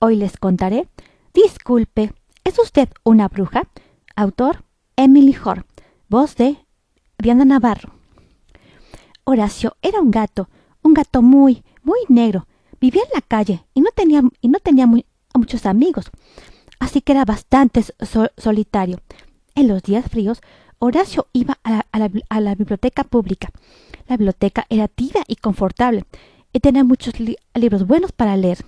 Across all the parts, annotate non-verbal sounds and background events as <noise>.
hoy les contaré. Disculpe, ¿es usted una bruja? Autor Emily Hor. Voz de Diana Navarro. Horacio era un gato, un gato muy, muy negro. Vivía en la calle y no tenía, y no tenía muchos amigos, así que era bastante solitario. En los días fríos, Horacio iba a la, biblioteca pública. La biblioteca era tibia y confortable y tenía muchos libros buenos para leer.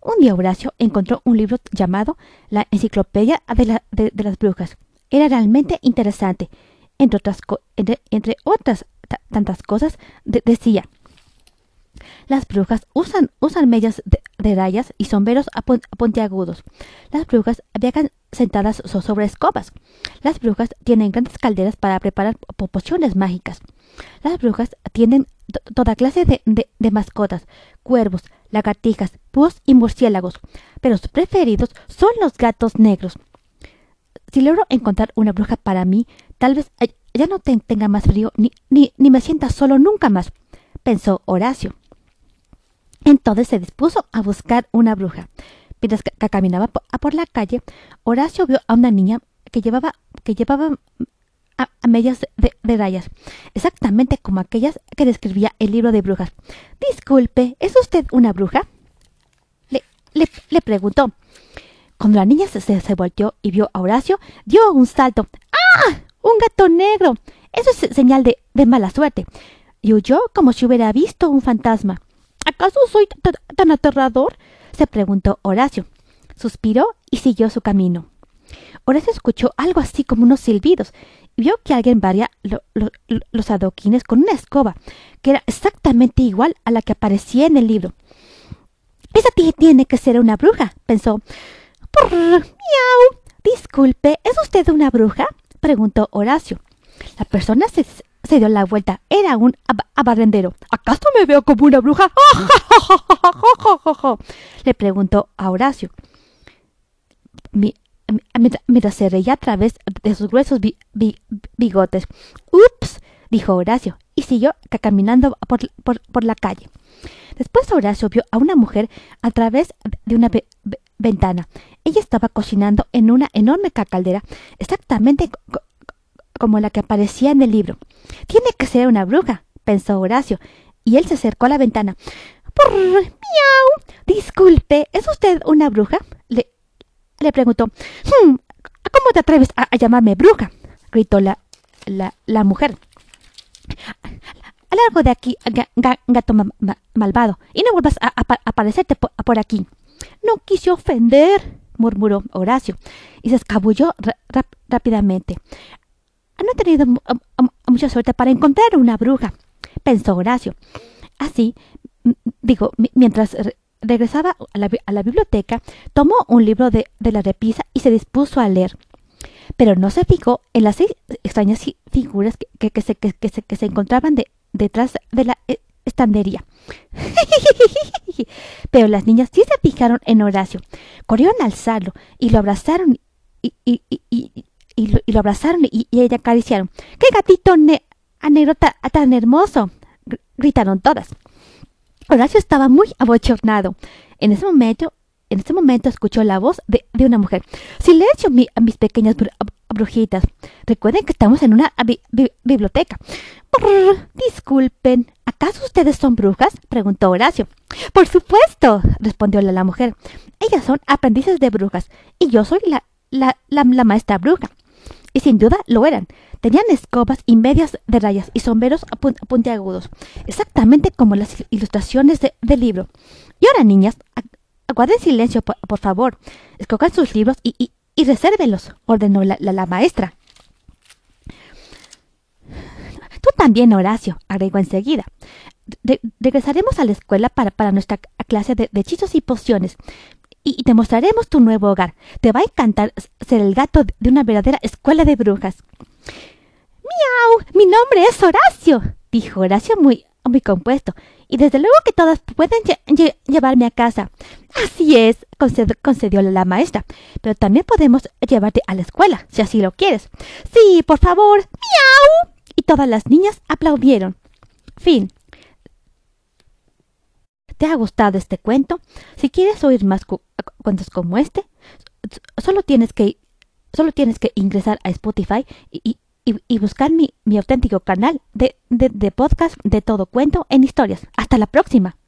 Un día Horacio encontró un libro llamado La Enciclopedia de, las Brujas. Era realmente interesante. Entre otras, entre, otras tantas cosas, decía, las brujas usan, usan medias de, rayas y sombreros puntiagudos. Las brujas viajan sentadas sobre escobas. Las brujas tienen grandes calderas para preparar pociones mágicas. Las brujas tienen toda clase de, de, mascotas, cuervos, lagartijas, búhos y murciélagos, pero sus preferidos son los gatos negros. Si logro encontrar una bruja para mí, tal vez ya no tenga más frío ni, ni, ni me sienta solo nunca más, pensó Horacio. Entonces se dispuso a buscar una bruja. Mientras caminaba por, la calle, Horacio vio a una niña que llevaba, que llevaba a, medias de, rayas, exactamente como aquellas que describía el libro de brujas. Disculpe, ¿es usted una bruja? Le, le, preguntó. Cuando la niña se, se, volteó y vio a Horacio, dio un salto. ¡Ah! ¡Un gato negro! Eso es señal de, de mala suerte. Y huyó como si hubiera visto un fantasma. ¿Acaso soy tan aterrador? se preguntó Horacio. Suspiró y siguió su camino. Horacio escuchó algo así como unos silbidos y vio que alguien varía los adoquines con una escoba, que era exactamente igual a la que aparecía en el libro. Esa tiene que ser una bruja, pensó. ¡Miau! Disculpe, ¿es usted una bruja? preguntó Horacio. La persona se, se dio la vuelta. Era un abarrendero. ¿Acaso me veo como una bruja? <laughs> Le preguntó a Horacio. Mientras se reía a través de sus gruesos bigotes. ¡Ups! dijo Horacio, y siguió caminando por, por, la calle. Después Horacio vio a una mujer a través de una ventana. Ella estaba cocinando en una enorme caldera, exactamente como la que aparecía en el libro. Tiene que ser una bruja, pensó Horacio, y él se acercó a la ventana. ¡Miau! Disculpe, ¿es usted una bruja? Le, le preguntó. Hmm, ¿Cómo te atreves a, llamarme bruja? gritó la, la, la mujer. Largo de aquí, gato malvado, y no vuelvas a, aparecerte por, aquí. No quise ofender, murmuró Horacio, y se escabulló rápidamente. No he tenido mucha suerte para encontrar una bruja, pensó Horacio. Así, digo, mientras regresaba a la, biblioteca, tomó un libro de, la repisa y se dispuso a leer. Pero no se fijó en las seis extrañas figuras que, se, que se, encontraban detrás de la e, estandería. <laughs> Pero las niñas sí se fijaron en Horacio. Corrieron a alzarlo y lo abrazaron y, y lo, abrazaron y, ella acariciaron. ¡Qué gatito ne negro tan hermoso! gritaron todas. Horacio estaba muy abochornado. En ese momento, en ese momento escuchó la voz de, una mujer. Silencio, mi, mis pequeñas brujitas. Recuerden que estamos en una biblioteca. disculpen, ¿acaso ustedes son brujas? preguntó Horacio. Por supuesto, respondió la, la, mujer. Ellas son aprendices de brujas y yo soy la, la, la maestra bruja y sin duda lo eran. Tenían escobas y medias de rayas y sombreros puntiagudos, exactamente como las ilustraciones del libro. Y ahora, niñas, aguarden silencio, por, favor. Escogan sus libros y, y, resérvenlos, ordenó la, maestra. Tú también, Horacio, agregó enseguida. regresaremos a la escuela para, para nuestra clase de, de hechizos y pociones y te mostraremos tu nuevo hogar. Te va a encantar ser el gato de una verdadera escuela de brujas. ¡Miau! Mi nombre es Horacio, dijo Horacio muy, muy compuesto. Y desde luego que todas pueden llevarme a casa. Así es, concedió la maestra. Pero también podemos llevarte a la escuela, si así lo quieres. Sí, por favor. ¡Miau! Y todas las niñas aplaudieron. Fin. Te ha gustado este cuento, si quieres oír más cuentos como este, solo tienes que, solo tienes que ingresar a Spotify y, y, buscar mi, mi auténtico canal de, de, de podcast de todo cuento en historias. Hasta la próxima.